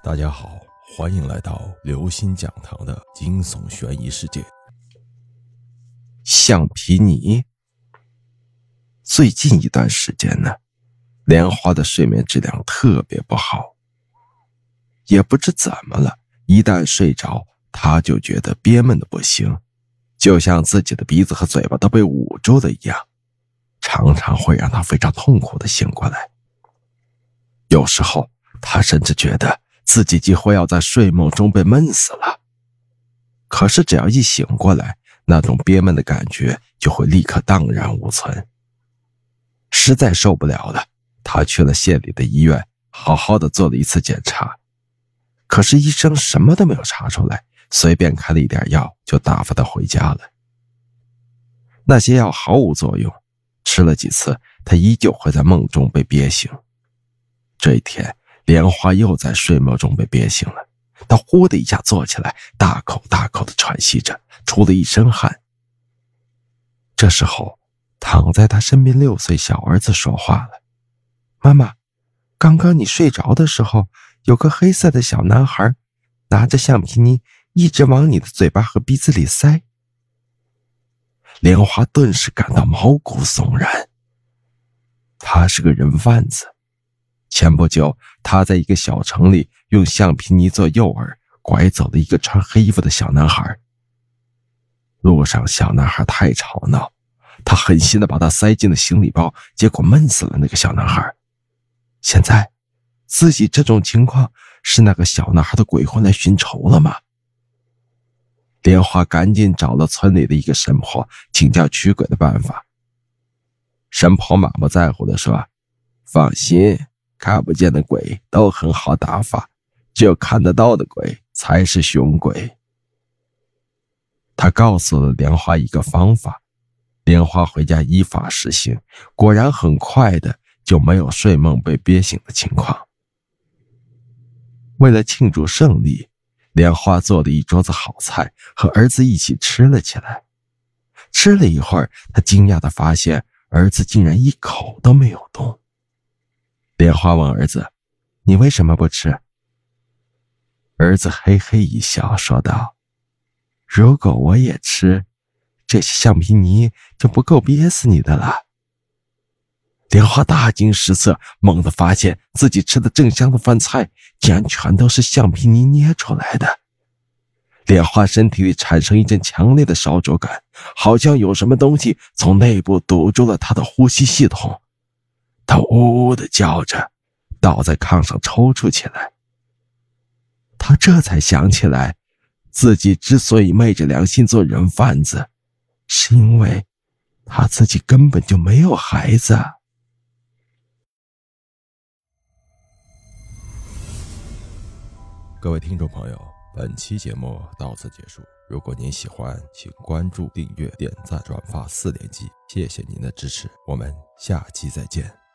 大家好，欢迎来到刘星讲堂的惊悚悬疑世界。橡皮泥。最近一段时间呢，莲花的睡眠质量特别不好，也不知怎么了，一旦睡着，他就觉得憋闷的不行，就像自己的鼻子和嘴巴都被捂住了一样，常常会让他非常痛苦的醒过来。有时候，他甚至觉得。自己几乎要在睡梦中被闷死了。可是只要一醒过来，那种憋闷的感觉就会立刻荡然无存。实在受不了了，他去了县里的医院，好好的做了一次检查。可是医生什么都没有查出来，随便开了一点药就打发他回家了。那些药毫无作用，吃了几次，他依旧会在梦中被憋醒。这一天。莲花又在睡梦中被憋醒了，她呼的一下坐起来，大口大口的喘息着，出了一身汗。这时候，躺在他身边六岁小儿子说话了：“妈妈，刚刚你睡着的时候，有个黑色的小男孩，拿着橡皮泥一直往你的嘴巴和鼻子里塞。”莲花顿时感到毛骨悚然。他是个人贩子。前不久，他在一个小城里用橡皮泥做诱饵，拐走了一个穿黑衣服的小男孩。路上，小男孩太吵闹，他狠心的把他塞进了行李包，结果闷死了那个小男孩。现在，自己这种情况是那个小男孩的鬼魂来寻仇了吗？莲花赶紧找了村里的一个神婆，请教驱鬼的办法。神婆满不在乎的说：“放心。”看不见的鬼都很好打法，只有看得到的鬼才是凶鬼。他告诉了莲花一个方法，莲花回家依法实行，果然很快的就没有睡梦被憋醒的情况。为了庆祝胜利，莲花做了一桌子好菜，和儿子一起吃了起来。吃了一会儿，他惊讶的发现儿子竟然一口都没有动。莲花问儿子：“你为什么不吃？”儿子嘿嘿一笑，说道：“如果我也吃，这些橡皮泥就不够憋死你的了。”莲花大惊失色，猛地发现自己吃的正香的饭菜，竟然全都是橡皮泥捏出来的。莲花身体里产生一阵强烈的烧灼感，好像有什么东西从内部堵住了他的呼吸系统。他呜呜的叫着，倒在炕上抽搐起来。他这才想起来，自己之所以昧着良心做人贩子，是因为他自己根本就没有孩子。各位听众朋友，本期节目到此结束。如果您喜欢，请关注、订阅、点赞、转发四连击，谢谢您的支持。我们下期再见。